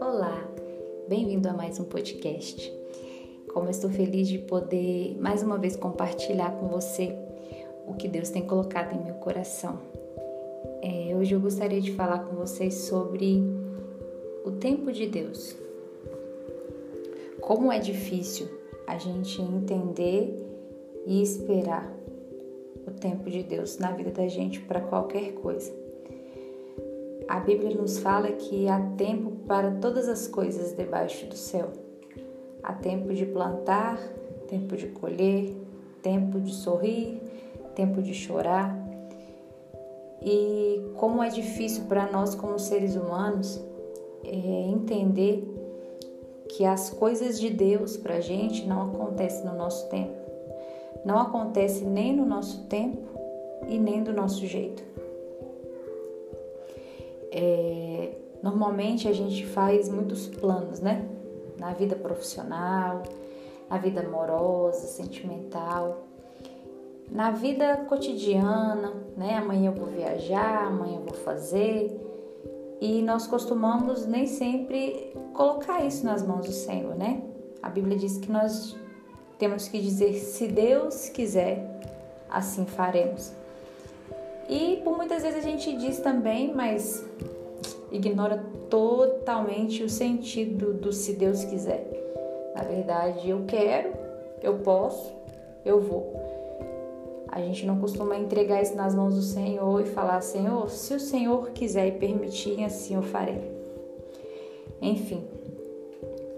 Olá, bem-vindo a mais um podcast. Como eu estou feliz de poder mais uma vez compartilhar com você o que Deus tem colocado em meu coração. É, hoje eu gostaria de falar com vocês sobre o tempo de Deus. Como é difícil a gente entender e esperar o tempo de Deus na vida da gente para qualquer coisa. A Bíblia nos fala que há tempo para todas as coisas debaixo do céu. Há tempo de plantar, tempo de colher, tempo de sorrir, tempo de chorar. E como é difícil para nós, como seres humanos, é entender que as coisas de Deus para a gente não acontecem no nosso tempo. Não acontece nem no nosso tempo e nem do nosso jeito. É, normalmente a gente faz muitos planos, né? Na vida profissional, na vida amorosa, sentimental, na vida cotidiana, né? Amanhã eu vou viajar, amanhã eu vou fazer. E nós costumamos nem sempre colocar isso nas mãos do Senhor, né? A Bíblia diz que nós temos que dizer: se Deus quiser, assim faremos. E por muitas vezes a gente diz também, mas ignora totalmente o sentido do se Deus quiser. Na verdade, eu quero, eu posso, eu vou. A gente não costuma entregar isso nas mãos do Senhor e falar: Senhor, se o Senhor quiser e permitir, assim eu farei. Enfim,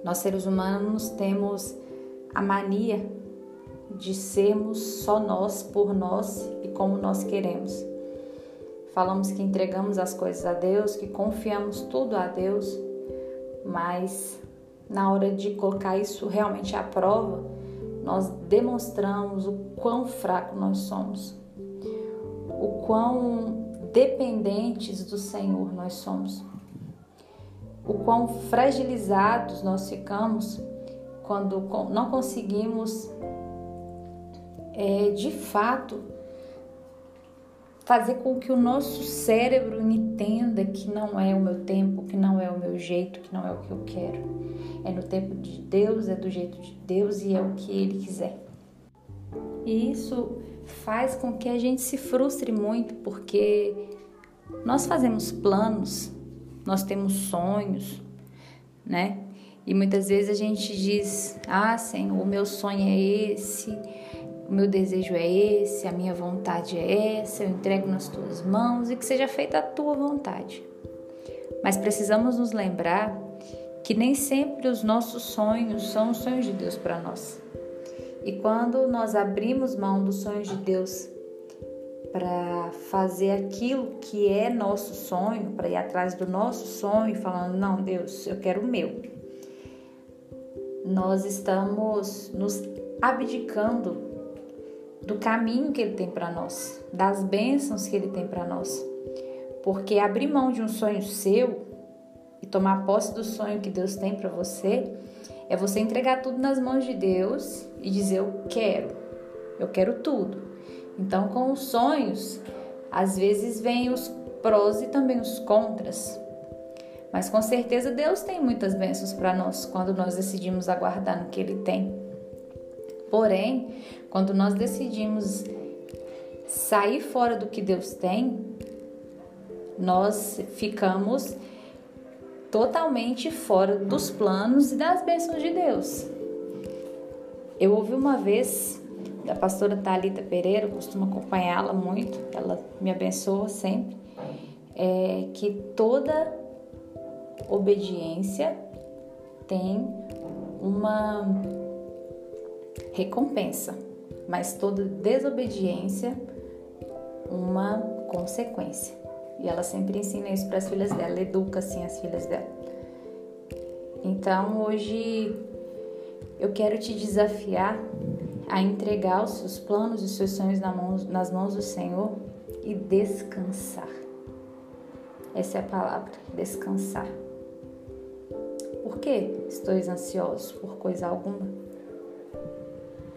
nós seres humanos temos a mania de sermos só nós por nós e como nós queremos. Falamos que entregamos as coisas a Deus, que confiamos tudo a Deus, mas na hora de colocar isso realmente à prova, nós demonstramos o quão fraco nós somos, o quão dependentes do Senhor nós somos, o quão fragilizados nós ficamos quando não conseguimos é, de fato fazer com que o nosso cérebro entenda que não é o meu tempo, que não é o meu jeito, que não é o que eu quero. É no tempo de Deus, é do jeito de Deus e é o que Ele quiser. E isso faz com que a gente se frustre muito, porque nós fazemos planos, nós temos sonhos, né? E muitas vezes a gente diz: Ah, Senhor, o meu sonho é esse, o meu desejo é esse, a minha vontade é essa, eu entrego nas tuas mãos e que seja feita a tua vontade. Mas precisamos nos lembrar que nem sempre os nossos sonhos são os sonhos de Deus para nós. E quando nós abrimos mão dos sonhos de Deus para fazer aquilo que é nosso sonho, para ir atrás do nosso sonho, falando: Não, Deus, eu quero o meu nós estamos nos abdicando do caminho que Ele tem para nós, das bênçãos que Ele tem para nós. Porque abrir mão de um sonho seu e tomar posse do sonho que Deus tem para você é você entregar tudo nas mãos de Deus e dizer: Eu quero, eu quero tudo. Então, com os sonhos, às vezes vem os prós e também os contras. Mas com certeza Deus tem muitas bênçãos para nós quando nós decidimos aguardar no que Ele tem. Porém, quando nós decidimos sair fora do que Deus tem, nós ficamos totalmente fora dos planos e das bênçãos de Deus. Eu ouvi uma vez da pastora Talita Pereira, eu costumo acompanhá-la muito, ela me abençoa sempre, é, que toda obediência tem uma recompensa, mas toda desobediência uma consequência. E ela sempre ensina isso para as filhas dela, educa assim as filhas dela. Então hoje eu quero te desafiar a entregar os seus planos e os seus sonhos nas mãos do Senhor e descansar. Essa é a palavra, descansar. Por que estáis ansiosos por coisa alguma?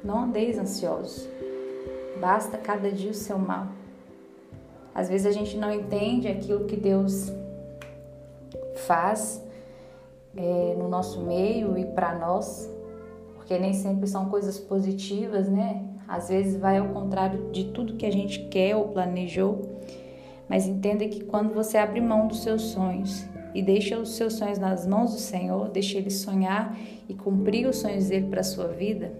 Não andeis ansiosos. Basta cada dia o seu mal. Às vezes a gente não entende aquilo que Deus faz é, no nosso meio e para nós, porque nem sempre são coisas positivas, né? Às vezes vai ao contrário de tudo que a gente quer ou planejou. Mas entenda que quando você abre mão dos seus sonhos e deixa os seus sonhos nas mãos do Senhor, deixa Ele sonhar e cumprir os sonhos dele para a sua vida,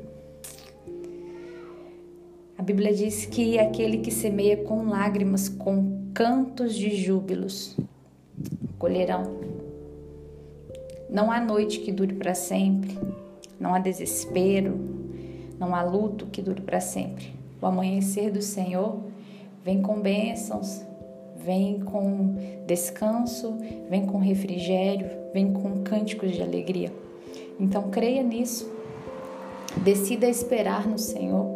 a Bíblia diz que aquele que semeia com lágrimas, com cantos de júbilos, colherão. Não há noite que dure para sempre, não há desespero, não há luto que dure para sempre. O amanhecer do Senhor vem com bênçãos, vem com descanso, vem com refrigério, vem com cânticos de alegria. Então creia nisso. Decida esperar no Senhor.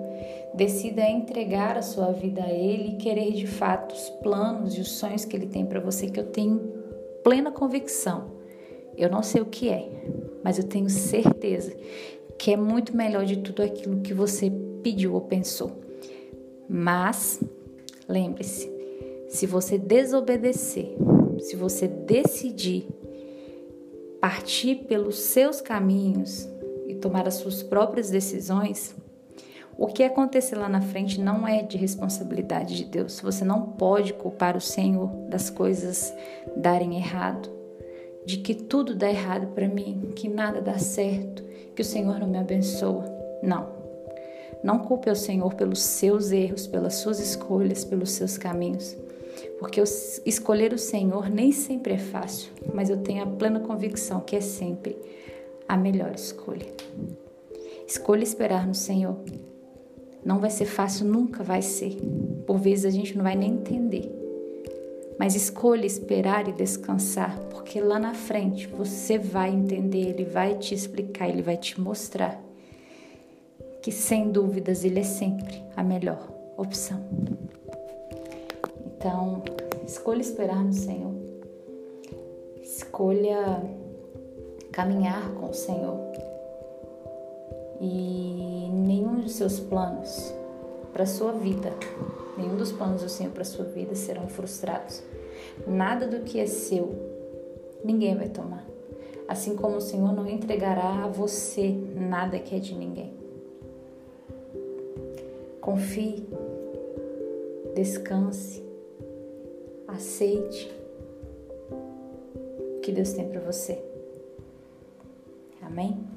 Decida entregar a sua vida a Ele e querer de fato os planos e os sonhos que Ele tem para você, que eu tenho plena convicção. Eu não sei o que é, mas eu tenho certeza que é muito melhor de tudo aquilo que você pediu ou pensou. Mas lembre-se, se você desobedecer, se você decidir partir pelos seus caminhos e tomar as suas próprias decisões, o que acontecer lá na frente não é de responsabilidade de Deus. Você não pode culpar o Senhor das coisas darem errado, de que tudo dá errado para mim, que nada dá certo, que o Senhor não me abençoa. Não. Não culpe o Senhor pelos seus erros, pelas suas escolhas, pelos seus caminhos. Porque escolher o Senhor nem sempre é fácil, mas eu tenho a plena convicção que é sempre a melhor escolha. Escolha esperar no Senhor. Não vai ser fácil, nunca vai ser. Por vezes a gente não vai nem entender. Mas escolha esperar e descansar, porque lá na frente você vai entender, ele vai te explicar, ele vai te mostrar que sem dúvidas ele é sempre a melhor opção. Então, escolha esperar no Senhor. Escolha caminhar com o Senhor e nenhum dos seus planos para sua vida, nenhum dos planos do Senhor para sua vida serão frustrados. Nada do que é seu, ninguém vai tomar. Assim como o Senhor não entregará a você nada que é de ninguém. Confie, descanse, aceite o que Deus tem para você. Amém?